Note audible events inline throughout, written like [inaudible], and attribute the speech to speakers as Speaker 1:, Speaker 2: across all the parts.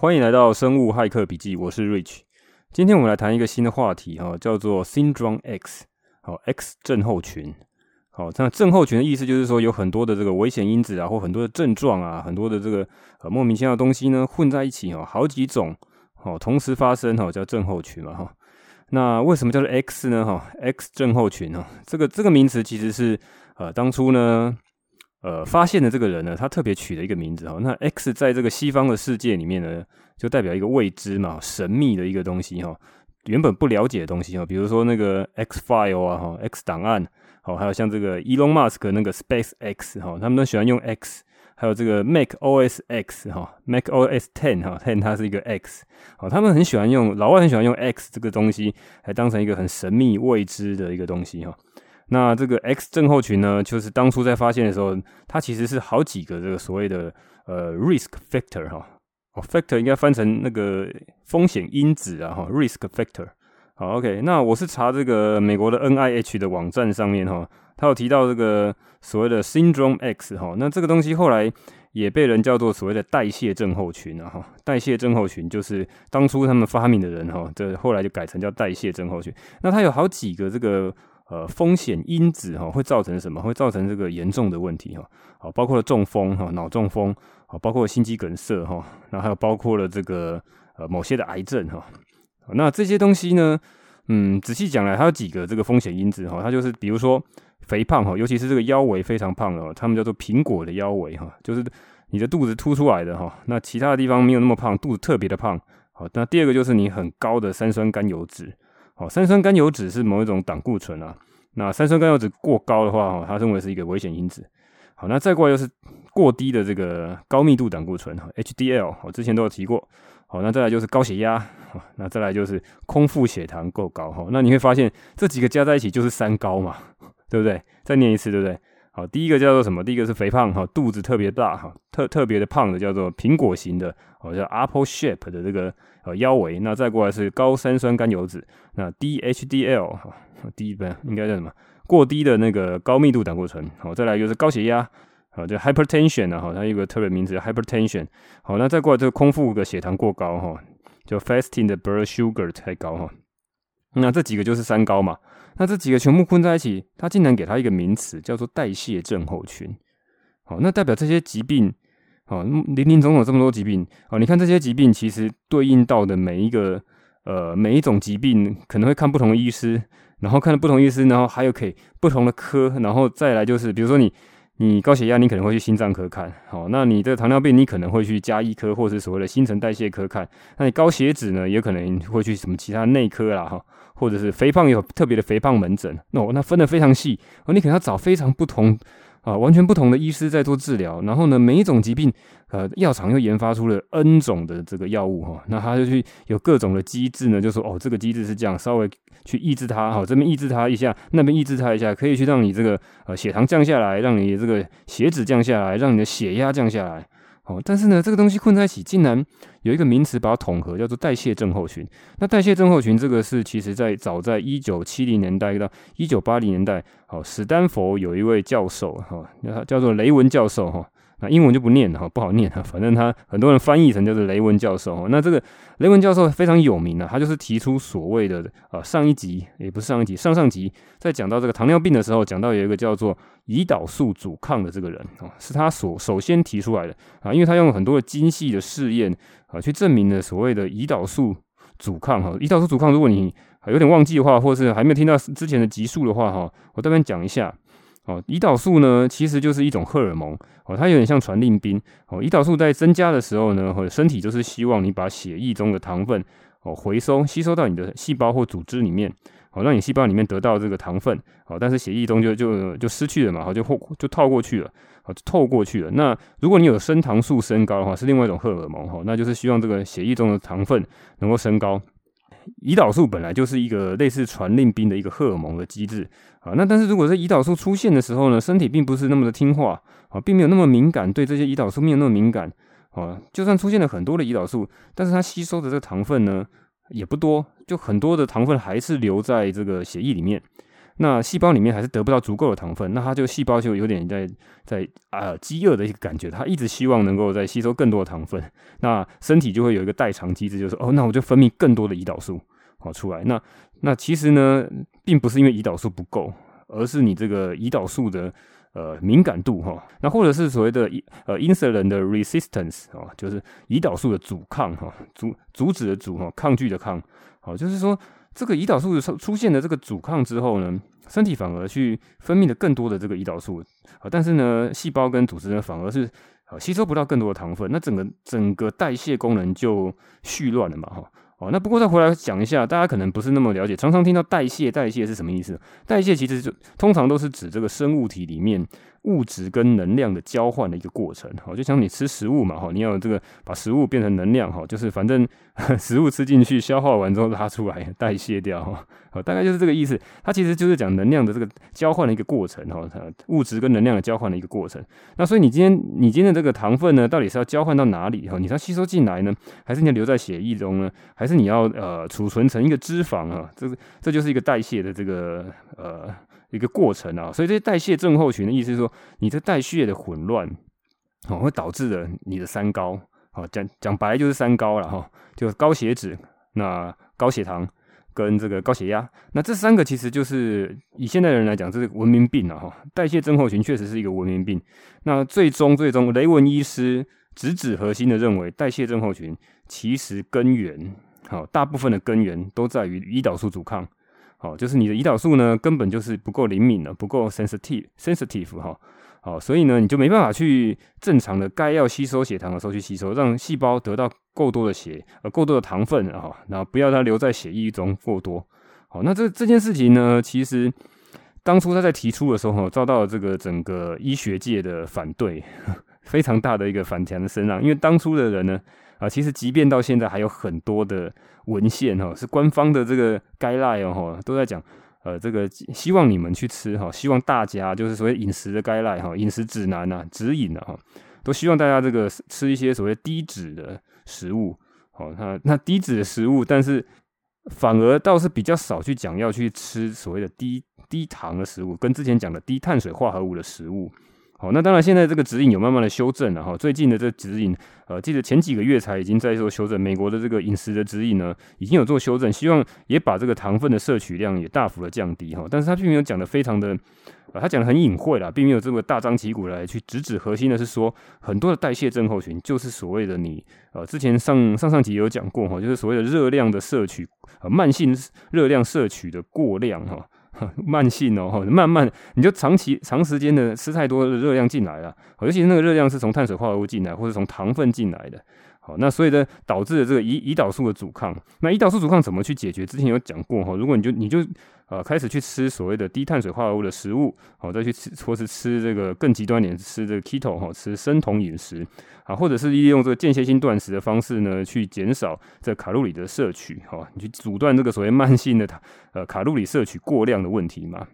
Speaker 1: 欢迎来到生物骇客笔记，我是 Rich。今天我们来谈一个新的话题哈，叫做 Syndrome X，好，X 症候群。好，那症候群的意思就是说有很多的这个危险因子啊，或很多的症状啊，很多的这个呃莫名其妙的东西呢混在一起哈，好几种哦同时发生哈，叫症候群嘛哈。那为什么叫做 X 呢？哈，X 症候群哈，这个这个名词其实是呃当初呢。呃，发现的这个人呢，他特别取了一个名字哈。那 X 在这个西方的世界里面呢，就代表一个未知嘛、神秘的一个东西哈，原本不了解的东西哈。比如说那个 X file 啊哈，X 档案，好，还有像这个 Elon Musk 那个 Space X 哈，他们都喜欢用 X。还有这个 Mac OS X 哈，Mac OS Ten 哈，Ten 它是一个 X，好，他们很喜欢用，老外很喜欢用 X 这个东西来当成一个很神秘未知的一个东西哈。那这个 X 症候群呢，就是当初在发现的时候，它其实是好几个这个所谓的呃 risk factor 哈，哦 factor 应该翻成那个风险因子啊哈，risk factor。好，OK，那我是查这个美国的 NIH 的网站上面哈，它有提到这个所谓的 Syndrome X 哈，那这个东西后来也被人叫做所谓的代谢症候群啊哈，代谢症候群就是当初他们发明的人哈，这后来就改成叫代谢症候群。那它有好几个这个。呃，风险因子哈会造成什么？会造成这个严重的问题哈。好，包括了中风哈，脑中风，好，包括心肌梗塞哈，然后还有包括了这个呃某些的癌症哈。那这些东西呢，嗯，仔细讲来，它有几个这个风险因子哈。它就是比如说肥胖哈，尤其是这个腰围非常胖的，他们叫做苹果的腰围哈，就是你的肚子凸出来的哈。那其他的地方没有那么胖，肚子特别的胖。好，那第二个就是你很高的三酸甘油脂。好，三酸甘油酯是某一种胆固醇啊。那三酸甘油酯过高的话，哦，它认为是一个危险因子。好，那再过来又是过低的这个高密度胆固醇，HDL，我之前都有提过。好，那再来就是高血压，那再来就是空腹血糖够高，哈，那你会发现这几个加在一起就是三高嘛，对不对？再念一次，对不对？好，第一个叫做什么？第一个是肥胖，哈，肚子特别大，哈，特特别的胖的叫做苹果型的，好，叫 Apple Shape 的这个。呃，腰围，那再过来是高三酸甘油酯，那低 HDL 哈，低不应该叫什么？过低的那个高密度胆固醇，好，再来就是高血压，好，就 hypertension 啊，哈，它有个特别名字 hypertension，好，那再过来这个空腹的血糖过高哈，就 fasting 的 blood sugar 太高哈，那这几个就是三高嘛，那这几个全部混在一起，它竟然给它一个名词叫做代谢症候群，好，那代表这些疾病。哦，林林总总这么多疾病。哦，你看这些疾病其实对应到的每一个呃每一种疾病可能会看不同的医师，然后看了不同医师，然后还有可以不同的科，然后再来就是比如说你你高血压，你可能会去心脏科看，好，那你这个糖尿病你可能会去加医科或是所谓的新陈代谢科看，那你高血脂呢也可能会去什么其他内科啦哈，或者是肥胖有特别的肥胖门诊，那我那分得非常细哦，你可能要找非常不同。啊，完全不同的医师在做治疗，然后呢，每一种疾病，呃，药厂又研发出了 N 种的这个药物哈，那他就去有各种的机制呢，就说哦，这个机制是这样，稍微去抑制它，哈，这边抑制它一下，那边抑制它一下，可以去让你这个呃血糖降下来，让你这个血脂降下来，让你的血压降下来。哦，但是呢，这个东西混在一起，竟然有一个名词把它统合，叫做代谢症候群。那代谢症候群这个是，其实在早在一九七零年代到一九八零年代，哦，史丹佛有一位教授，哈，叫做雷文教授，哈。那英文就不念了哈，不好念啊，反正他很多人翻译成就是雷文教授。那这个雷文教授非常有名啊，他就是提出所谓的呃上一集也不是上一集，上上集在讲到这个糖尿病的时候，讲到有一个叫做胰岛素阻抗的这个人啊，是他所首先提出来的啊，因为他用很多的精细的试验啊，去证明了所谓的胰岛素阻抗哈。胰岛素阻抗，如果你有点忘记的话，或是还没有听到之前的集数的话哈，我这边讲一下。哦，胰岛素呢，其实就是一种荷尔蒙哦，它有点像传令兵哦。胰岛素在增加的时候呢，或身体就是希望你把血液中的糖分哦回收吸收到你的细胞或组织里面，哦，让你细胞里面得到这个糖分哦，但是血液中就就就失去了嘛，好就后就套过去了，哦，就透过去了。那如果你有升糖素升高的话，是另外一种荷尔蒙哈，那就是希望这个血液中的糖分能够升高。胰岛素本来就是一个类似传令兵的一个荷尔蒙的机制啊，那但是如果在胰岛素出现的时候呢，身体并不是那么的听话啊，并没有那么敏感，对这些胰岛素没有那么敏感啊，就算出现了很多的胰岛素，但是它吸收的这个糖分呢也不多，就很多的糖分还是留在这个血液里面。那细胞里面还是得不到足够的糖分，那它就细胞就有点在在啊饥饿的一个感觉，它一直希望能够再吸收更多的糖分，[laughs] 那身体就会有一个代偿机制，就是哦，那我就分泌更多的胰岛素好出来。那那其实呢，并不是因为胰岛素不够，而是你这个胰岛素的呃敏感度哈，那或者是所谓的呃 insulin 的 resistance 啊，就是胰岛素的阻抗哈，阻阻止的阻哈，抗拒的抗，好，就是说。这个胰岛素出出现的这个阻抗之后呢，身体反而去分泌了更多的这个胰岛素啊，但是呢，细胞跟组织呢反而是啊吸收不到更多的糖分，那整个整个代谢功能就絮乱了嘛哈哦，那不过再回来讲一下，大家可能不是那么了解，常常听到代谢代谢是什么意思？代谢其实就通常都是指这个生物体里面。物质跟能量的交换的一个过程，好，就像你吃食物嘛，哈，你要这个把食物变成能量，哈，就是反正 [laughs] 食物吃进去，消化完之后拉出来代谢掉，哈，大概就是这个意思。它其实就是讲能量的这个交换的一个过程，哈，物质跟能量的交换的一个过程。那所以你今天你今天的这个糖分呢，到底是要交换到哪里？哈，你要吸收进来呢，还是你要留在血液中呢？还是你要呃储存成一个脂肪啊？这个这就是一个代谢的这个呃。一个过程啊，所以这些代谢症候群的意思是说，你这代谢的混乱，哦，会导致了你的三高，好，讲讲白就是三高了哈，就高血脂、那高血糖跟这个高血压，那这三个其实就是以现代人来讲，这是文明病了哈。代谢症候群确实是一个文明病。那最终最终，雷文医师直指核心的认为，代谢症候群其实根源，好，大部分的根源都在于胰岛素阻抗。好，就是你的胰岛素呢，根本就是不够灵敏了，不够 sensitive，sensitive 哈，好，所以呢，你就没办法去正常的该要吸收血糖的时候去吸收，让细胞得到够多的血，呃，够多的糖分啊，然后不要它留在血液中过多。好，那这这件事情呢，其实当初他在提出的时候，遭到了这个整个医学界的反对，[laughs] 非常大的一个反弹的声浪，因为当初的人呢。啊，其实即便到现在还有很多的文献哈，是官方的这个 guideline 哦，都在讲，呃，这个希望你们去吃哈，希望大家就是所谓饮食的 guideline 哈，饮食指南呐、指引呐哈，都希望大家这个吃一些所谓低脂的食物，好，那那低脂的食物，但是反而倒是比较少去讲要去吃所谓的低低糖的食物，跟之前讲的低碳水化合物的食物。好，那当然，现在这个指引有慢慢的修正了哈。最近的这个指引，呃，记得前几个月才已经在做修正。美国的这个饮食的指引呢，已经有做修正，希望也把这个糖分的摄取量也大幅的降低哈。但是他并没有讲的非常的，呃，他讲的很隐晦啦，并没有这么大张旗鼓来去直指核心的是说，很多的代谢症候群就是所谓的你，呃，之前上上上集有讲过哈，就是所谓的热量的摄取，呃，慢性热量摄取的过量哈。[laughs] 慢性哦，[laughs] 慢慢你就长期长时间的吃太多的热量进来了，尤其是那个热量是从碳水化合物进来，或者从糖分进来的。好，那所以呢，导致了这个胰胰岛素的阻抗。那胰岛素阻抗怎么去解决？之前有讲过哈。如果你就你就呃开始去吃所谓的低碳水化合物的食物，好，再去吃或是吃这个更极端点，吃这个 keto 哈，吃生酮饮食啊，或者是利用这个间歇性断食的方式呢，去减少这卡路里的摄取，哈，你去阻断这个所谓慢性的呃卡路里摄取过量的问题嘛。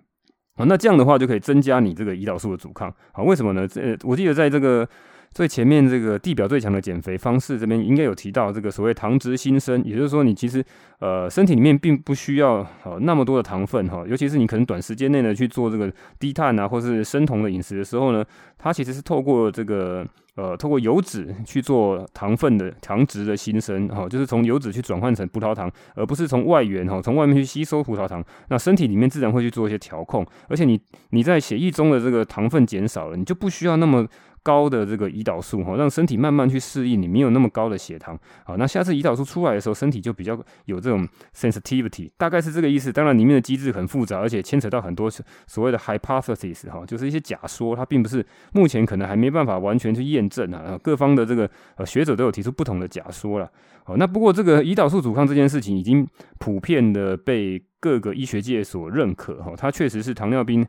Speaker 1: 啊，那这样的话就可以增加你这个胰岛素的阻抗。好，为什么呢？这我记得在这个。最前面这个地表最强的减肥方式这边应该有提到这个所谓糖质新生，也就是说你其实呃身体里面并不需要呃那么多的糖分哈，尤其是你可能短时间内呢去做这个低碳啊或是生酮的饮食的时候呢，它其实是透过这个呃透过油脂去做糖分的糖质的新生哈，就是从油脂去转换成葡萄糖，而不是从外源哈从外面去吸收葡萄糖，那身体里面自然会去做一些调控，而且你你在血液中的这个糖分减少了，你就不需要那么。高的这个胰岛素哈，让身体慢慢去适应你没有那么高的血糖，好，那下次胰岛素出来的时候，身体就比较有这种 sensitivity，大概是这个意思。当然里面的机制很复杂，而且牵扯到很多所谓的 hypothesis 哈，就是一些假说，它并不是目前可能还没办法完全去验证啊。各方的这个呃学者都有提出不同的假说了。好，那不过这个胰岛素阻抗这件事情已经普遍的被各个医学界所认可哈，它确实是糖尿病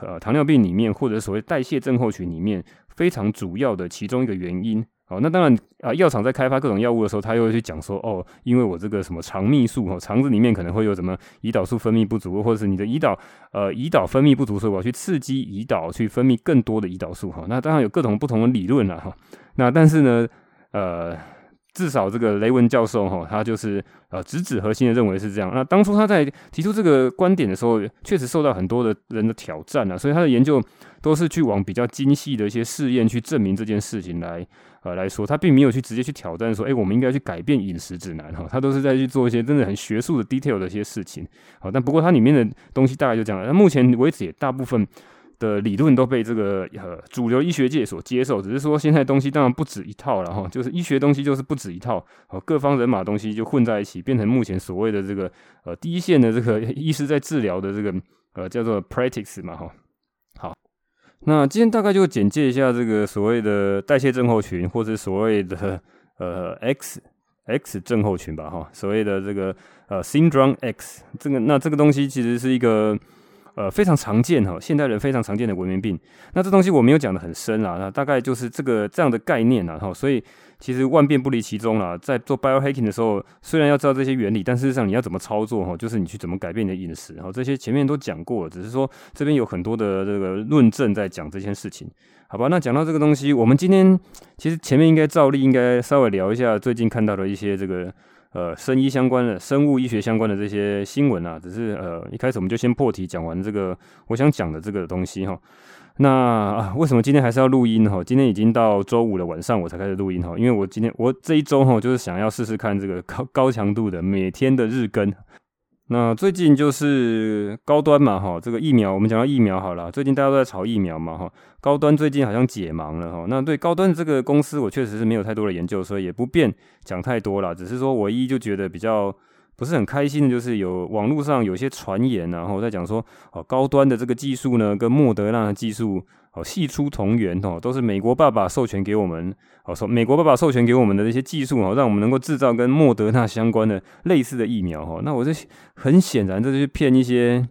Speaker 1: 呃糖尿病里面或者所谓代谢症候群里面。非常主要的其中一个原因，好，那当然啊，药厂在开发各种药物的时候，他又会去讲说，哦，因为我这个什么肠泌素，哦，肠子里面可能会有什么胰岛素分泌不足，或者是你的胰岛，呃，胰岛分泌不足，所以我要去刺激胰岛去分泌更多的胰岛素，哈，那当然有各种不同的理论了，哈，那但是呢，呃，至少这个雷文教授哈，他就是呃直指核心的认为是这样。那当初他在提出这个观点的时候，确实受到很多的人的挑战啊，所以他的研究都是去往比较精细的一些试验去证明这件事情来呃来说，他并没有去直接去挑战说，哎，我们应该去改变饮食指南哈，他都是在去做一些真的很学术的 detail 的一些事情。好，但不过它里面的东西大概就这样。那目前为止也大部分。的理论都被这个呃主流医学界所接受，只是说现在东西当然不止一套了哈，就是医学东西就是不止一套，哦，各方人马东西就混在一起，变成目前所谓的这个呃第一线的这个 [laughs] 医师在治疗的这个呃叫做 practice 嘛哈。好，那今天大概就简介一下这个所谓的代谢症候群，或者所谓的呃 X X 症候群吧哈，所谓的这个呃 Syndrome X 这个那这个东西其实是一个。呃，非常常见哈，现代人非常常见的文明病。那这东西我没有讲得很深啦，那大概就是这个这样的概念啦哈。所以其实万变不离其宗啦，在做 biohacking 的时候，虽然要知道这些原理，但事实上你要怎么操作哈，就是你去怎么改变你的饮食，哈这些前面都讲过了，只是说这边有很多的这个论证在讲这件事情，好吧？那讲到这个东西，我们今天其实前面应该照例应该稍微聊一下最近看到的一些这个。呃，生医相关的、生物医学相关的这些新闻啊，只是呃，一开始我们就先破题讲完这个我想讲的这个东西哈。那啊，为什么今天还是要录音哈？今天已经到周五的晚上，我才开始录音哈，因为我今天我这一周哈，就是想要试试看这个高高强度的每天的日更。那最近就是高端嘛，哈，这个疫苗，我们讲到疫苗好了，最近大家都在炒疫苗嘛，哈，高端最近好像解盲了，哈，那对高端这个公司，我确实是没有太多的研究，所以也不便讲太多了，只是说唯一就觉得比较不是很开心的，就是有网络上有些传言，然后在讲说，哦，高端的这个技术呢，跟莫德纳的技术。哦，系出同源哦，都是美国爸爸授权给我们。哦，说美国爸爸授权给我们的这些技术哦，让我们能够制造跟莫德纳相关的类似的疫苗哦。那我这很显然，这就是骗一些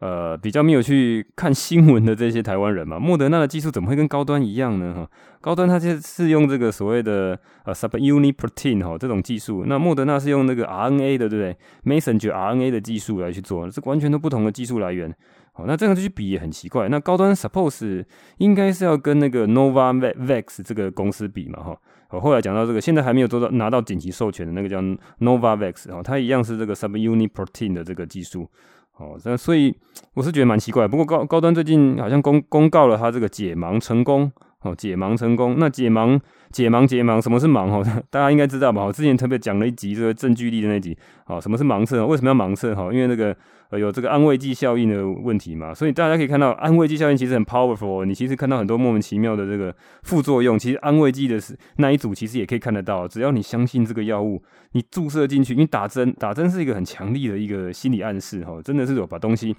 Speaker 1: 呃比较没有去看新闻的这些台湾人嘛。莫德纳的技术怎么会跟高端一样呢？哈，高端它就是用这个所谓的呃 subunit protein 哈这种技术，那莫德纳是用那个 RNA 的，对不对？messenger RNA 的技术来去做，这完全都不同的技术来源。好，那这样就去比也很奇怪。那高端 suppose 应该是要跟那个 Novavax 这个公司比嘛？哈，我后来讲到这个，现在还没有做到拿到紧急授权的那个叫 Novavax 哈，它一样是这个 subunit protein 的这个技术。哦，那所以我是觉得蛮奇怪。不过高高端最近好像公公告了他这个解盲成功。哦，解盲成功。那解盲解盲解盲，什么是盲？哦，[laughs] 大家应该知道吧？我之前特别讲了一集这个证据力的那集。哦，什么是盲测？为什么要盲测？哈，因为那个。有这个安慰剂效应的问题嘛，所以大家可以看到，安慰剂效应其实很 powerful。你其实看到很多莫名其妙的这个副作用，其实安慰剂的是那一组其实也可以看得到。只要你相信这个药物，你注射进去，你打针，打针是一个很强力的一个心理暗示哈，真的是有把东西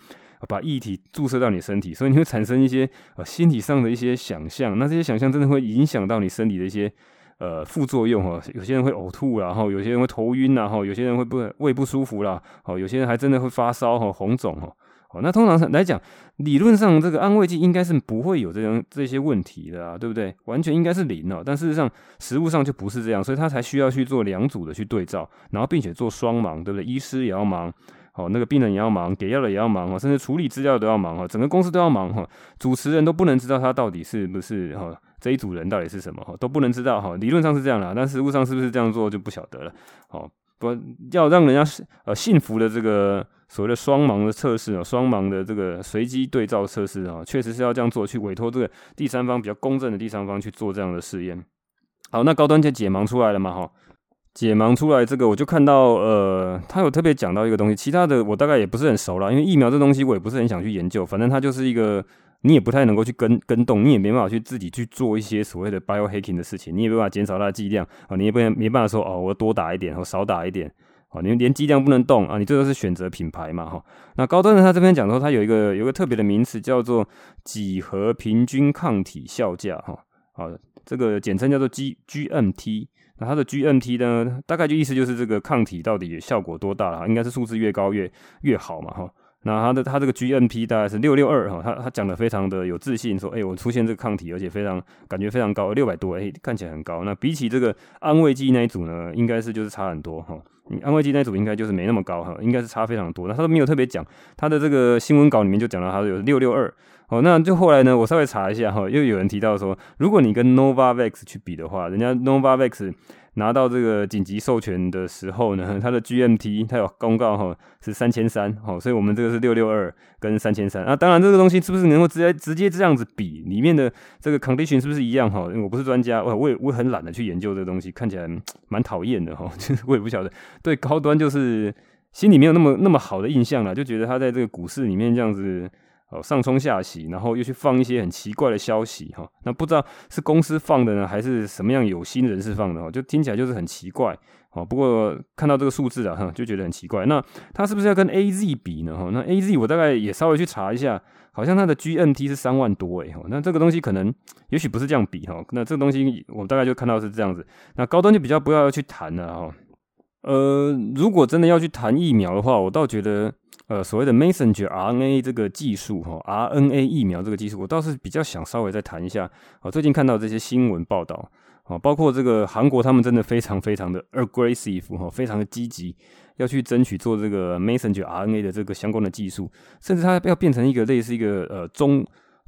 Speaker 1: 把液体注射到你身体，所以你会产生一些呃心理上的一些想象，那这些想象真的会影响到你身体的一些。呃，副作用哈，有些人会呕吐，然后有些人会头晕，然后有些人会不会胃不舒服啦，哦，有些人还真的会发烧哈，红肿哈，哦，那通常来讲，理论上这个安慰剂应该是不会有这样这些问题的啊，对不对？完全应该是零哦，但事实上实物上就不是这样，所以他才需要去做两组的去对照，然后并且做双盲，对不对？医师也要忙，哦，那个病人也要忙，给药的也要忙哦，甚至处理资料都要忙哈，整个公司都要忙哈，主持人都不能知道他到底是不是哈。这一组人到底是什么哈，都不能知道哈。理论上是这样啦，但实务上是不是这样做就不晓得了。哦，不要让人家呃信服的这个所谓的双盲的测试啊，双盲的这个随机对照测试啊，确实是要这样做，去委托这个第三方比较公正的第三方去做这样的试验。好，那高端就解盲出来了嘛哈，解盲出来这个我就看到呃，他有特别讲到一个东西，其他的我大概也不是很熟啦，因为疫苗这东西我也不是很想去研究，反正它就是一个。你也不太能够去跟跟动，你也没办法去自己去做一些所谓的 biohacking 的事情，你也没办法减少它的剂量啊，你也不能没办法说哦，我多打一点或少打一点，啊，你连剂量不能动啊，你最多是选择品牌嘛哈。那高端的他这边讲说，它有一个有一个特别的名词叫做几何平均抗体效价哈，啊，这个简称叫做 G GMT，那它的 GMT 呢，大概就意思就是这个抗体到底效果多大了，应该是数字越高越越好嘛哈。那他的他这个 G N P 大概是六六二哈，他他讲的非常的有自信，说，哎、我出现这个抗体，而且非常感觉非常高，六百多，哎、看起来很高。那比起这个安慰剂那一组呢，应该是就是差很多哈。安慰剂那组应该就是没那么高哈，应该是差非常多。那他都没有特别讲，他的这个新闻稿里面就讲到他有六六二。哦，那就后来呢，我稍微查一下哈，又有人提到说，如果你跟 Novavax 去比的话，人家 Novavax 拿到这个紧急授权的时候呢，[laughs] 它的 GMT 它有公告哈是三千三，好，所以我们这个是六六二跟三千三啊。当然这个东西是不是能够直接直接这样子比，里面的这个 condition 是不是一样哈？因为我不是专家，我我也我很懒得去研究这个东西，看起来蛮讨厌的哈，[laughs] 就是我也不晓得。对高端就是心里没有那么那么好的印象了，就觉得它在这个股市里面这样子。上冲下洗，然后又去放一些很奇怪的消息哈，那不知道是公司放的呢，还是什么样有心人士放的哈，就听起来就是很奇怪哦。不过看到这个数字啊，哈，就觉得很奇怪。那它是不是要跟 AZ 比呢？哈，那 AZ 我大概也稍微去查一下，好像它的 GNT 是三万多诶。那这个东西可能也许不是这样比哈。那这个东西我大概就看到是这样子。那高端就比较不要去谈了哈。呃，如果真的要去谈疫苗的话，我倒觉得。呃，所谓的 messenger RNA 这个技术哈，RNA 疫苗这个技术，我倒是比较想稍微再谈一下。我最近看到这些新闻报道，啊，包括这个韩国，他们真的非常非常的 aggressive 哈，非常的积极，要去争取做这个 messenger RNA 的这个相关的技术，甚至它要变成一个类似一个呃中。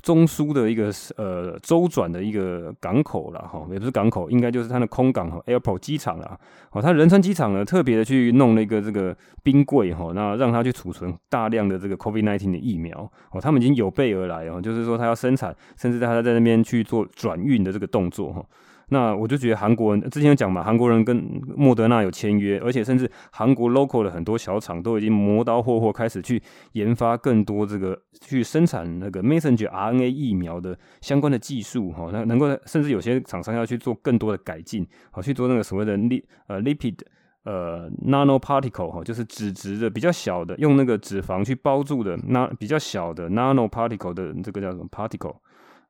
Speaker 1: 中枢的一个呃周转的一个港口了哈，也不是港口，应该就是它的空港哈，airport 机场了。哦，它仁川机场呢，特别的去弄了一个这个冰柜哈，那让它去储存大量的这个 COVID-19 的疫苗哦，他们已经有备而来哦，就是说它要生产，甚至它在那边去做转运的这个动作哈。那我就觉得韩国人之前有讲嘛，韩国人跟莫德纳有签约，而且甚至韩国 local 的很多小厂都已经磨刀霍霍开始去研发更多这个去生产那个 messenger RNA 疫苗的相关的技术哈，那能够甚至有些厂商要去做更多的改进，好去做那个所谓的 lip 呃 lipid 呃 nano particle 哈，就是脂质的比较小的，用那个脂肪去包住的那比较小的 nano particle 的这个叫什么 particle。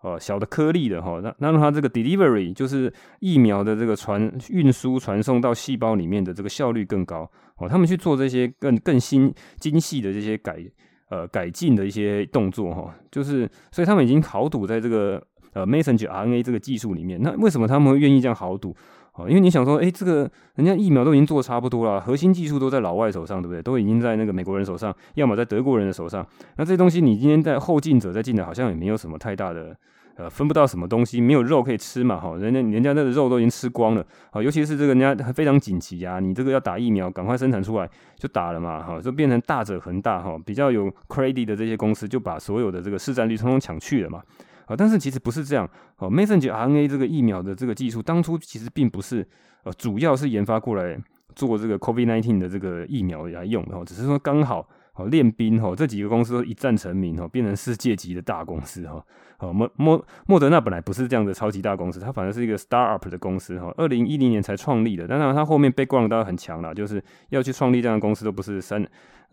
Speaker 1: 哦，小的颗粒的哈，那那让它这个 delivery 就是疫苗的这个传运输传送到细胞里面的这个效率更高哦。他们去做这些更更新精细的这些改呃改进的一些动作哈，就是所以他们已经豪赌在这个呃 messenger RNA 这个技术里面。那为什么他们会愿意这样豪赌？哦，因为你想说，诶，这个人家疫苗都已经做差不多了，核心技术都在老外手上，对不对？都已经在那个美国人手上，要么在德国人的手上。那这些东西你今天在后进者再进来，好像也没有什么太大的。呃，分不到什么东西，没有肉可以吃嘛，哈，人家人家那个肉都已经吃光了，啊，尤其是这个人家非常紧急啊，你这个要打疫苗，赶快生产出来就打了嘛，哈，就变成大者恒大，哈，比较有 credit 的这些公司就把所有的这个市占率统统抢去了嘛，啊，但是其实不是这样，哦，messenger RNA 这个疫苗的这个技术，当初其实并不是，呃，主要是研发过来做这个 COVID-19 的这个疫苗来用的，只是说刚好。哦，练兵哦，这几个公司都一战成名哦，变成世界级的大公司哈。哦，莫莫莫德纳本来不是这样的超级大公司，它反而是一个 startup 的公司哈。二零一零年才创立的，当然它后面 background 很强了，就是要去创立这样的公司都不是三，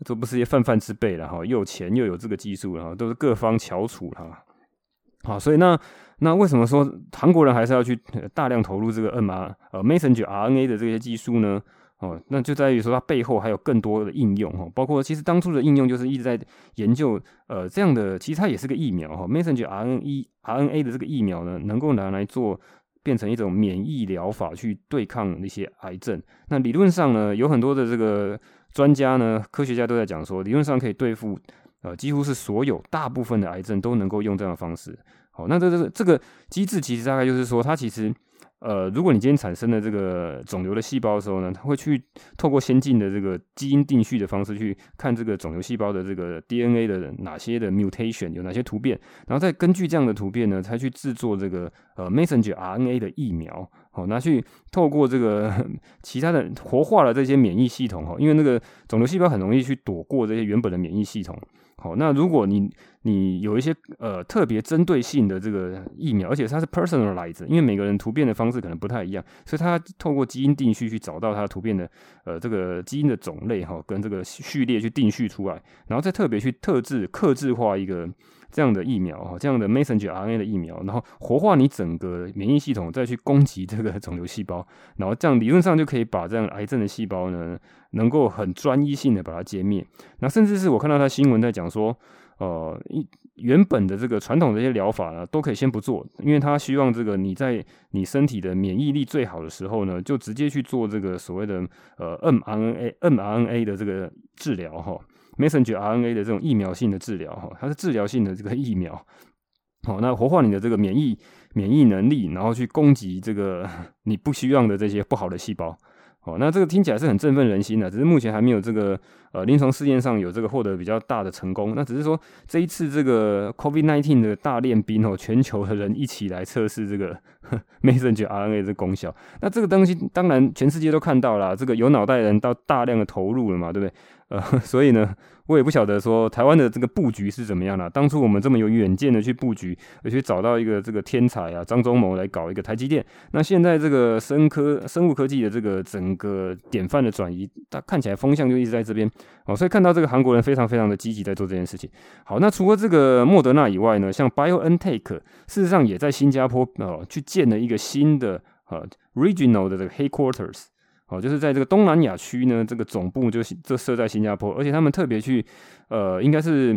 Speaker 1: 都不是一泛泛之辈了哈。又有钱又有这个技术，然后都是各方翘楚哈。好，所以那那为什么说韩国人还是要去大量投入这个 m r 呃 messenger RNA 的这些技术呢？哦，那就在于说它背后还有更多的应用哈，包括其实当初的应用就是一直在研究呃这样的，其实它也是个疫苗哈，messenger RNA RNA 的这个疫苗呢，能够拿来做变成一种免疫疗法去对抗那些癌症。那理论上呢，有很多的这个专家呢，科学家都在讲说，理论上可以对付呃几乎是所有大部分的癌症都能够用这样的方式。好，那这这个这个机制其实大概就是说，它其实。呃，如果你今天产生了这个肿瘤的细胞的时候呢，它会去透过先进的这个基因定序的方式去看这个肿瘤细胞的这个 DNA 的哪些的 mutation 有哪些突变，然后再根据这样的突变呢，才去制作这个呃 messenger RNA 的疫苗，好，拿去透过这个 [laughs] 其他的活化了这些免疫系统哈，因为那个肿瘤细胞很容易去躲过这些原本的免疫系统。好，那如果你你有一些呃特别针对性的这个疫苗，而且它是 personalized，因为每个人突变的方式可能不太一样，所以它透过基因定序去找到它突变的呃这个基因的种类哈，跟这个序列去定序出来，然后再特别去特制、克制化一个这样的疫苗哈，这样的 messenger RNA 的疫苗，然后活化你整个免疫系统，再去攻击这个肿瘤细胞，然后这样理论上就可以把这样癌症的细胞呢，能够很专一性的把它歼灭。那甚至是我看到他新闻在讲说。呃，原本的这个传统的这些疗法呢，都可以先不做，因为他希望这个你在你身体的免疫力最好的时候呢，就直接去做这个所谓的呃 mRNA mRNA 的这个治疗哈，messenger RNA 的这种疫苗性的治疗哈，它是治疗性的这个疫苗。好，[laughs] 那活化你的这个免疫免疫能力，然后去攻击这个你不需要的这些不好的细胞。哦，那这个听起来是很振奋人心的，只是目前还没有这个呃临床试验上有这个获得比较大的成功。那只是说这一次这个 COVID-19 的大练兵哦，全球的人一起来测试这个 [laughs] messenger RNA 的功效。那这个东西当然全世界都看到了，这个有脑袋的人到大量的投入了嘛，对不对？呃，[laughs] 所以呢。我也不晓得说台湾的这个布局是怎么样的。当初我们这么有远见的去布局，而且找到一个这个天才啊，张忠谋来搞一个台积电。那现在这个生科、生物科技的这个整个典范的转移，它看起来风向就一直在这边哦。所以看到这个韩国人非常非常的积极在做这件事情。好，那除了这个莫德纳以外呢，像 BioNTech 事实上也在新加坡哦去建了一个新的呃 regional 的这个 headquarters。哦，就是在这个东南亚区呢，这个总部就就设在新加坡，而且他们特别去，呃，应该是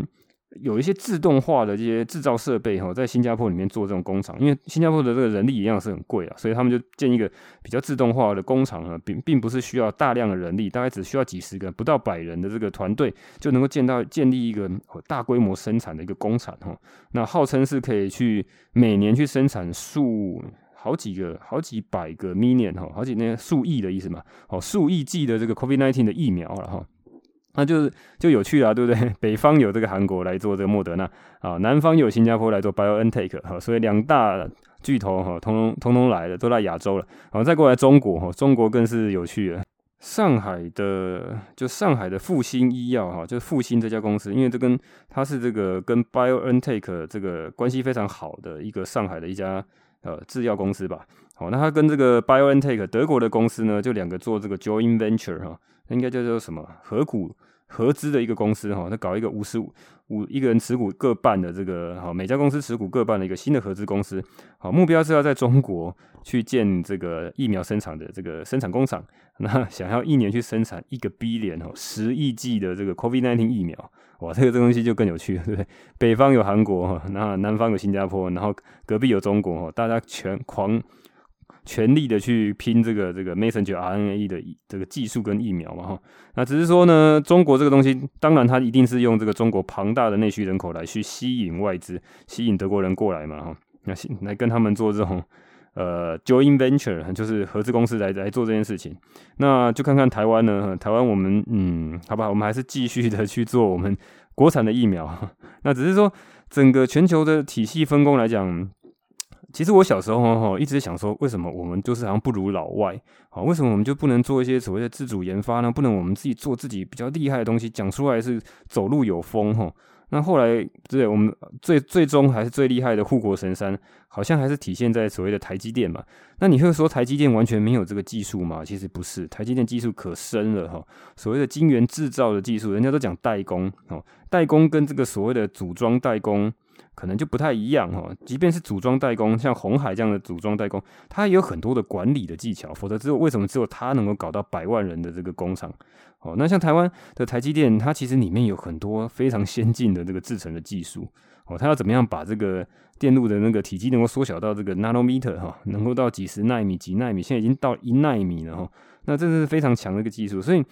Speaker 1: 有一些自动化的这些制造设备哈，在新加坡里面做这种工厂，因为新加坡的这个人力一样是很贵啊，所以他们就建一个比较自动化的工厂啊，并并不是需要大量的人力，大概只需要几十个不到百人的这个团队就能够建到建立一个大规模生产的一个工厂哈，那号称是可以去每年去生产数。好几个、好几百个 million 哈，好几那数亿的意思嘛，哦，数亿剂的这个 COVID-19 的疫苗了哈，那就是就有趣了，对不对？[laughs] 北方有这个韩国来做这个莫德纳啊，南方有新加坡来做 BioNTech 哈，所以两大巨头哈，通通通通来了，都在亚洲了。然后再过来中国哈，中国更是有趣了，上海的就上海的复星医药哈，就是复星这家公司，因为这跟它是这个跟 BioNTech 这个关系非常好的一个上海的一家。呃，制药公司吧，好，那他跟这个 BioNTech 德国的公司呢，就两个做这个 joint venture 哈，应该叫做什么？合股合资的一个公司哈，他搞一个五十五五一个人持股各半的这个好，每家公司持股各半的一个新的合资公司，好，目标是要在中国去建这个疫苗生产的这个生产工厂，[laughs] 那想要一年去生产一个 B 联哦，十亿剂的这个 Covid nineteen 疫苗。哇，这个这个东西就更有趣了，对不对？北方有韩国哈，那南方有新加坡，然后隔壁有中国哈，大家全狂全力的去拼这个这个 messenger RNA 的这个技术跟疫苗嘛哈。那只是说呢，中国这个东西，当然它一定是用这个中国庞大的内需人口来去吸引外资，吸引德国人过来嘛哈。那来跟他们做这种。呃，joint venture 就是合资公司来来做这件事情，那就看看台湾呢？台湾我们嗯，好吧，我们还是继续的去做我们国产的疫苗。那只是说，整个全球的体系分工来讲，其实我小时候哈一直想说，为什么我们就是好像不如老外？好，为什么我们就不能做一些所谓的自主研发呢？不能我们自己做自己比较厉害的东西，讲出来是走路有风哈？那后来，对，我们最最终还是最厉害的护国神山，好像还是体现在所谓的台积电嘛。那你会说台积电完全没有这个技术吗？其实不是，台积电技术可深了哈。所谓的晶圆制造的技术，人家都讲代工哦，代工跟这个所谓的组装代工。可能就不太一样哈，即便是组装代工，像鸿海这样的组装代工，它也有很多的管理的技巧，否则只有为什么只有它能够搞到百万人的这个工厂？哦，那像台湾的台积电，它其实里面有很多非常先进的这个制程的技术哦，它要怎么样把这个电路的那个体积能够缩小到这个 nanometer 哈，能够到几十纳米、几纳米，现在已经到一纳米了哈，那这是非常强的一个技术，所以。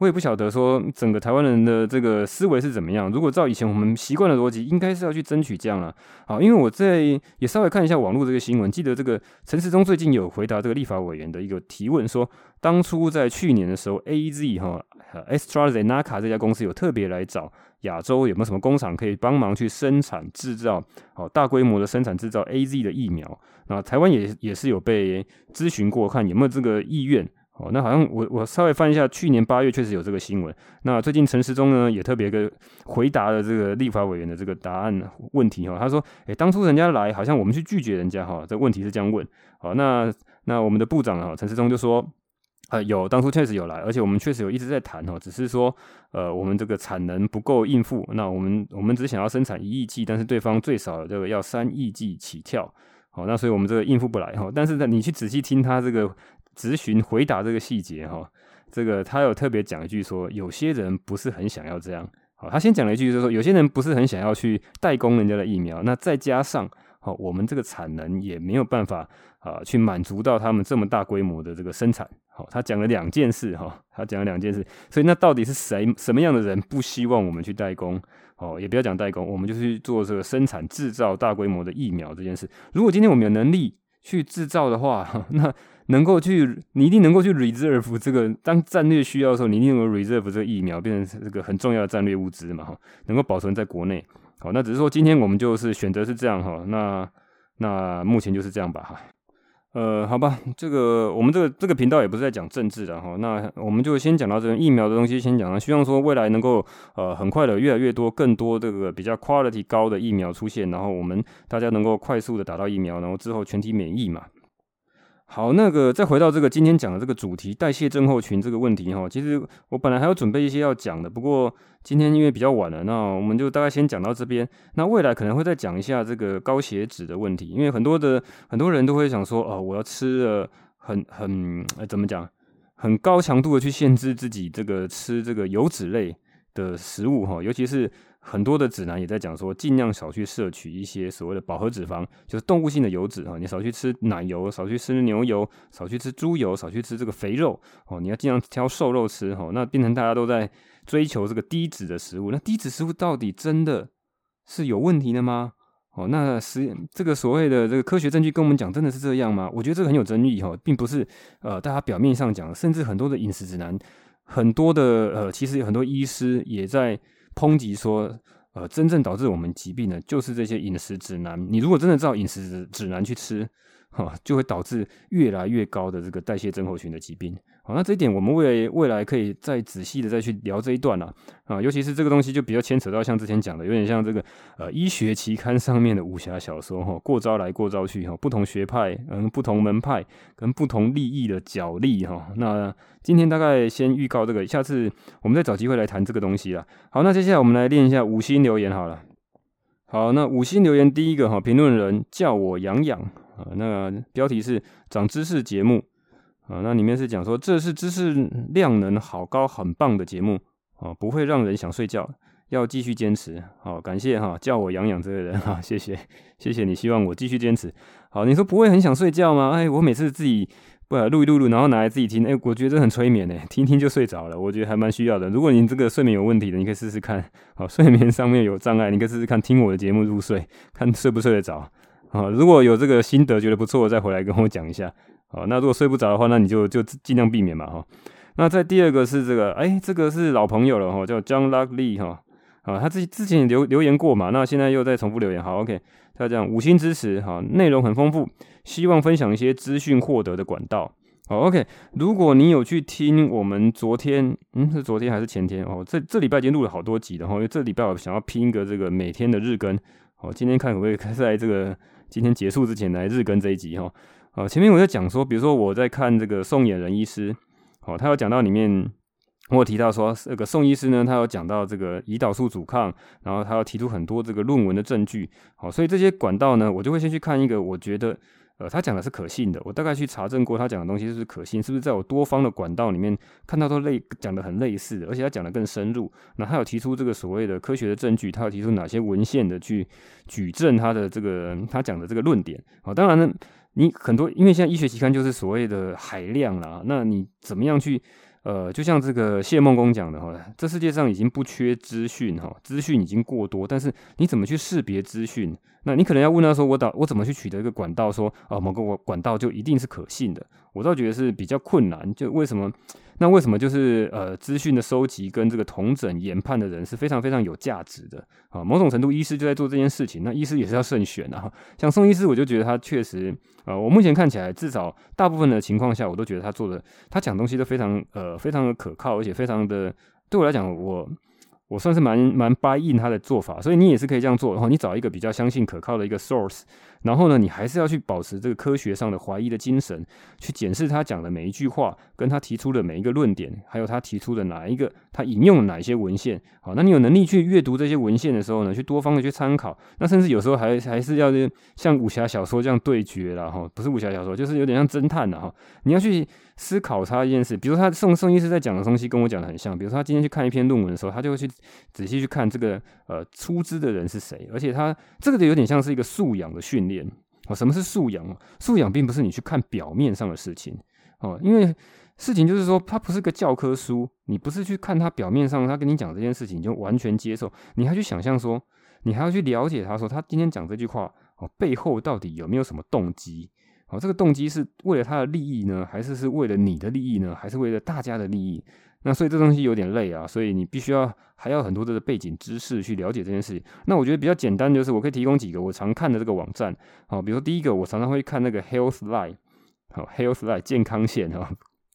Speaker 1: 我也不晓得说整个台湾人的这个思维是怎么样。如果照以前我们习惯的逻辑，应该是要去争取这样了。好，因为我在也稍微看一下网络这个新闻，记得这个陈时中最近有回答这个立法委员的一个提问，说当初在去年的时候，AZ 哈 AstraZeneca 这家公司有特别来找亚洲有没有什么工厂可以帮忙去生产制造，好大规模的生产制造 AZ 的疫苗。那台湾也也是有被咨询过，看有没有这个意愿。哦，那好像我我稍微翻一下，去年八月确实有这个新闻。那最近陈时中呢也特别个回答了这个立法委员的这个答案问题哈，他说，诶，当初人家来，好像我们去拒绝人家哈，这问题是这样问。好，那那我们的部长啊，陈时中就说，呃，有当初确实有来，而且我们确实有一直在谈哦，只是说，呃，我们这个产能不够应付，那我们我们只想要生产一亿剂，但是对方最少这个要三亿剂起跳，好，那所以我们这个应付不来哈。但是呢，你去仔细听他这个。咨询回答这个细节哈，这个他有特别讲一句说，有些人不是很想要这样。好，他先讲了一句就是说，有些人不是很想要去代工人家的疫苗。那再加上好，我们这个产能也没有办法啊去满足到他们这么大规模的这个生产。好，他讲了两件事哈，他讲了两件事，所以那到底是谁什么样的人不希望我们去代工？哦，也不要讲代工，我们就去做这个生产制造大规模的疫苗这件事。如果今天我们有能力去制造的话，[laughs] 那能够去，你一定能够去 reserve 这个，当战略需要的时候，你一定能够 reserve 这个疫苗，变成这个很重要的战略物资嘛，哈，能够保存在国内。好，那只是说今天我们就是选择是这样哈，那那目前就是这样吧，哈。呃，好吧，这个我们这个这个频道也不是在讲政治的哈，那我们就先讲到这个疫苗的东西，先讲了。希望说未来能够呃很快的越来越多更多这个比较 quality 高的疫苗出现，然后我们大家能够快速的打到疫苗，然后之后全体免疫嘛。好，那个再回到这个今天讲的这个主题，代谢症候群这个问题哈，其实我本来还要准备一些要讲的，不过今天因为比较晚了，那我们就大概先讲到这边。那未来可能会再讲一下这个高血脂的问题，因为很多的很多人都会想说，哦，我要吃了很很怎么讲，很高强度的去限制自己这个吃这个油脂类的食物哈，尤其是。很多的指南也在讲说，尽量少去摄取一些所谓的饱和脂肪，就是动物性的油脂哈。你少去吃奶油，少去吃牛油，少去吃猪油，少去吃这个肥肉哦。你要尽量挑瘦肉吃哈。那变成大家都在追求这个低脂的食物，那低脂食物到底真的是有问题的吗？哦，那实这个所谓的这个科学证据跟我们讲，真的是这样吗？我觉得这个很有争议哈，并不是呃大家表面上讲，甚至很多的饮食指南，很多的呃其实有很多医师也在。抨击说，呃，真正导致我们疾病的，就是这些饮食指南。你如果真的照饮食指南去吃，哈，就会导致越来越高的这个代谢症候群的疾病。好，那这一点我们未来未来可以再仔细的再去聊这一段了啊，尤其是这个东西就比较牵扯到像之前讲的，有点像这个呃医学期刊上面的武侠小说哈，过招来过招去哈，不同学派嗯不同门派跟不同利益的角力哈。那今天大概先预告这个，下次我们再找机会来谈这个东西了。好，那接下来我们来练一下五星留言好了。好，那五星留言第一个哈，评论人叫我养养啊，那标题是长知识节目。啊，那里面是讲说，这是知识量能好高很棒的节目啊，不会让人想睡觉，要继续坚持。好，感谢哈，叫我养养这个人哈，谢谢谢谢你，希望我继续坚持。好，你说不会很想睡觉吗？哎，我每次自己不录一录录，然后拿来自己听，哎，我觉得很催眠哎，听听就睡着了，我觉得还蛮需要的。如果你这个睡眠有问题的，你可以试试看。好，睡眠上面有障碍，你可以试试看听我的节目入睡，看睡不睡得着。好，如果有这个心得觉得不错，再回来跟我讲一下。好，那如果睡不着的话，那你就就尽量避免嘛哈。那再第二个是这个，哎、欸，这个是老朋友了哈，叫 John Luck Lee 哈，啊，他之之前留留言过嘛，那现在又在重复留言。好，OK，他这样五星支持哈，内容很丰富，希望分享一些资讯获得的管道。好，OK，如果你有去听我们昨天，嗯，是昨天还是前天哦？这这礼拜已经录了好多集了哈，因为这礼拜我想要拼一个这个每天的日更，好，今天看可不可以 [laughs] 在这个今天结束之前来日更这一集哈。啊，前面我在讲说，比如说我在看这个宋衍仁医师，好，他有讲到里面，我有提到说，这个宋医师呢，他有讲到这个胰岛素阻抗，然后他要提出很多这个论文的证据，好，所以这些管道呢，我就会先去看一个，我觉得，呃，他讲的是可信的，我大概去查证过他讲的东西是不是可信，是不是在我多方的管道里面看到都类讲的很类似的，而且他讲的更深入，那他有提出这个所谓的科学的证据，他有提出哪些文献的去举证他的这个他讲的这个论点，好，当然呢。你很多，因为现在医学期刊就是所谓的海量啦，那你怎么样去？呃，就像这个谢孟公讲的哈，这世界上已经不缺资讯哈，资讯已经过多，但是你怎么去识别资讯？那你可能要问他说，我导我怎么去取得一个管道，说啊某个管道就一定是可信的？我倒觉得是比较困难。就为什么？那为什么就是呃资讯的收集跟这个统整研判的人是非常非常有价值的啊？某种程度，医师就在做这件事情。那医师也是要慎选啊。像宋医师，我就觉得他确实呃，我目前看起来，至少大部分的情况下，我都觉得他做的他讲东西都非常呃。非常的可靠，而且非常的对我来讲，我我算是蛮蛮 buy in 他的做法，所以你也是可以这样做。然后你找一个比较相信可靠的一个 source。然后呢，你还是要去保持这个科学上的怀疑的精神，去检视他讲的每一句话，跟他提出的每一个论点，还有他提出的哪一个，他引用哪一些文献。好，那你有能力去阅读这些文献的时候呢，去多方的去参考。那甚至有时候还还是要像武侠小说这样对决了哈，不是武侠小说，就是有点像侦探的哈。你要去思考他一件事，比如他宋宋医师在讲的东西跟我讲的很像，比如说他今天去看一篇论文的时候，他就会去仔细去看这个呃出资的人是谁，而且他这个就有点像是一个素养的训练。哦，什么是素养？素养并不是你去看表面上的事情哦，因为事情就是说，它不是个教科书，你不是去看它表面上他跟你讲这件事情就完全接受，你还去想象说，你还要去了解他说他今天讲这句话哦背后到底有没有什么动机？哦，这个动机是为了他的利益呢，还是是为了你的利益呢，还是为了大家的利益？那所以这东西有点累啊，所以你必须要还要很多的背景知识去了解这件事情。那我觉得比较简单，就是我可以提供几个我常看的这个网站，好，比如说第一个，我常常会看那个 Healthline，好，Healthline 健康线哈，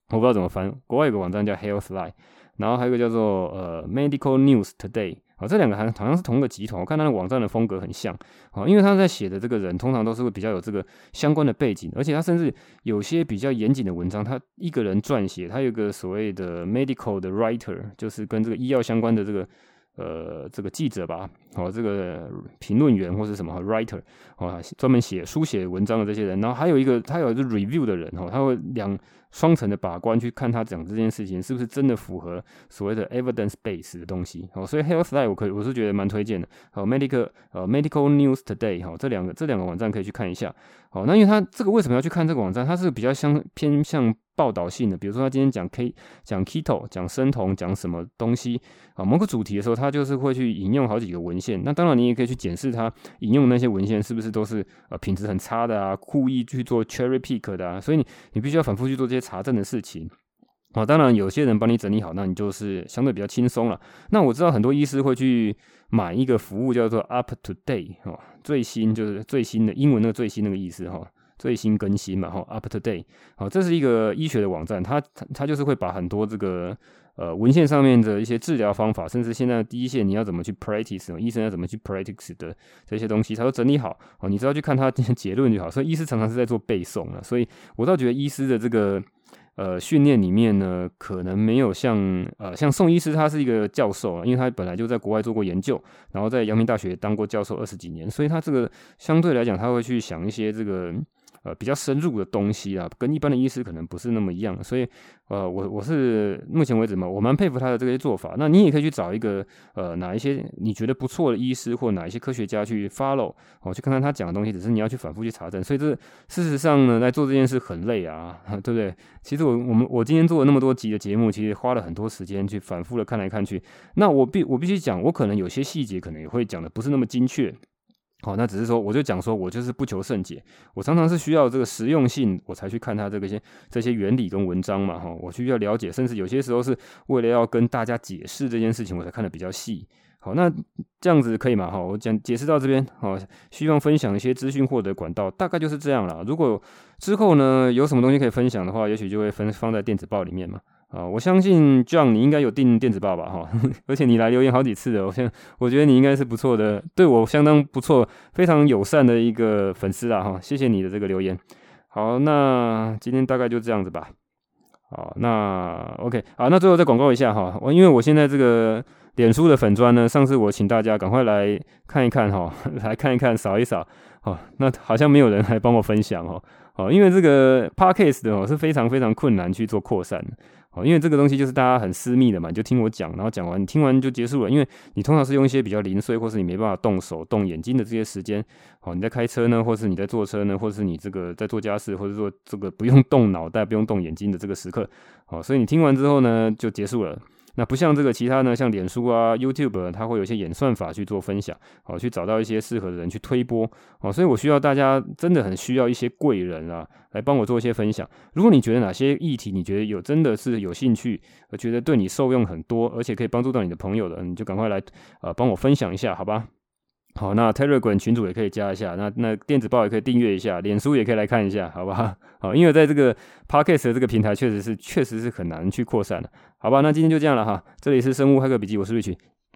Speaker 1: 我不知道怎么翻，国外有个网站叫 Healthline，然后还有一个叫做呃 Medical News Today。啊，这两个好像好像是同一个集团，我看他的网站的风格很像。啊，因为他在写的这个人通常都是会比较有这个相关的背景，而且他甚至有些比较严谨的文章，他一个人撰写，他有个所谓的 medical 的 writer，就是跟这个医药相关的这个呃这个记者吧，哦，这个评论员或是什么 writer，哦，专门写书写文章的这些人，然后还有一个他有一个 review 的人，哦，他会两。双层的把关去看他讲这件事情是不是真的符合所谓的 evidence base 的东西，哦，所以 Healthline 我可以我是觉得蛮推荐的，好，Medical 呃 Medical News Today 哈，这两个这两个网站可以去看一下，好，那因为他这个为什么要去看这个网站？它是比较相偏向。报道性的，比如说他今天讲 K 讲 Keto 讲生酮讲什么东西啊，某个主题的时候，他就是会去引用好几个文献。那当然你也可以去检视他引用那些文献是不是都是呃品质很差的啊，故意去做 cherry pick 的啊。所以你你必须要反复去做这些查证的事情啊。当然有些人帮你整理好，那你就是相对比较轻松了。那我知道很多医师会去买一个服务叫做 Up to Date 哈，最新就是最新的英文那个最新那个意思哈。最新更新嘛，哈，up to date，好，这是一个医学的网站，它它就是会把很多这个呃文献上面的一些治疗方法，甚至现在的第一线你要怎么去 practice，医生要怎么去 practice 的这些东西，他都整理好，哦，你只要去看它结论就好。所以医师常常是在做背诵了，所以我倒觉得医师的这个呃训练里面呢，可能没有像呃像宋医师他是一个教授啊，因为他本来就在国外做过研究，然后在阳明大学当过教授二十几年，所以他这个相对来讲他会去想一些这个。比较深入的东西啊，跟一般的医师可能不是那么一样，所以，呃，我我是目前为止嘛，我蛮佩服他的这些做法。那你也可以去找一个，呃，哪一些你觉得不错的医师或哪一些科学家去 follow，哦，去看看他讲的东西。只是你要去反复去查证。所以这事实上呢，在做这件事很累啊，[laughs] 对不对？其实我我们我今天做了那么多集的节目，其实花了很多时间去反复的看来看去。那我必我必须讲，我可能有些细节可能也会讲的不是那么精确。好，那只是说，我就讲说，我就是不求甚解，我常常是需要这个实用性，我才去看它这个些这些原理跟文章嘛，哈，我需要了解，甚至有些时候是为了要跟大家解释这件事情，我才看得比较细。好，那这样子可以吗？哈，我讲解释到这边，好，希望分享一些资讯获得管道，大概就是这样了。如果之后呢，有什么东西可以分享的话，也许就会分放在电子报里面嘛。啊，我相信 John 你应该有订电子报吧，哈，[laughs] 而且你来留言好几次了，我现我觉得你应该是不错的，对我相当不错，非常友善的一个粉丝啊，哈，谢谢你的这个留言。好，那今天大概就这样子吧。好，那 OK，好，那最后再广告一下哈，我因为我现在这个脸书的粉砖呢，上次我请大家赶快来看一看哈，[laughs] 来看一看，扫一扫，哦，那好像没有人来帮我分享哦，哦，因为这个 Podcast 的哦是非常非常困难去做扩散。因为这个东西就是大家很私密的嘛，你就听我讲，然后讲完，你听完就结束了。因为你通常是用一些比较零碎，或是你没办法动手动眼睛的这些时间，哦，你在开车呢，或是你在坐车呢，或是你这个在做家事，或者说这个不用动脑袋、不用动眼睛的这个时刻，哦，所以你听完之后呢，就结束了。那不像这个其他呢，像脸书啊、YouTube，它会有一些演算法去做分享，哦，去找到一些适合的人去推播，哦，所以我需要大家真的很需要一些贵人啊，来帮我做一些分享。如果你觉得哪些议题你觉得有真的是有兴趣，觉得对你受用很多，而且可以帮助到你的朋友的，你就赶快来呃帮我分享一下，好吧？好，那 Telegram 群主也可以加一下，那那电子报也可以订阅一下，脸书也可以来看一下，好吧？[laughs] 好，因为在这个 Podcast 的这个平台，确实是确实是很难去扩散的，好吧？那今天就这样了哈，这里是生物黑客笔记，我是瑞群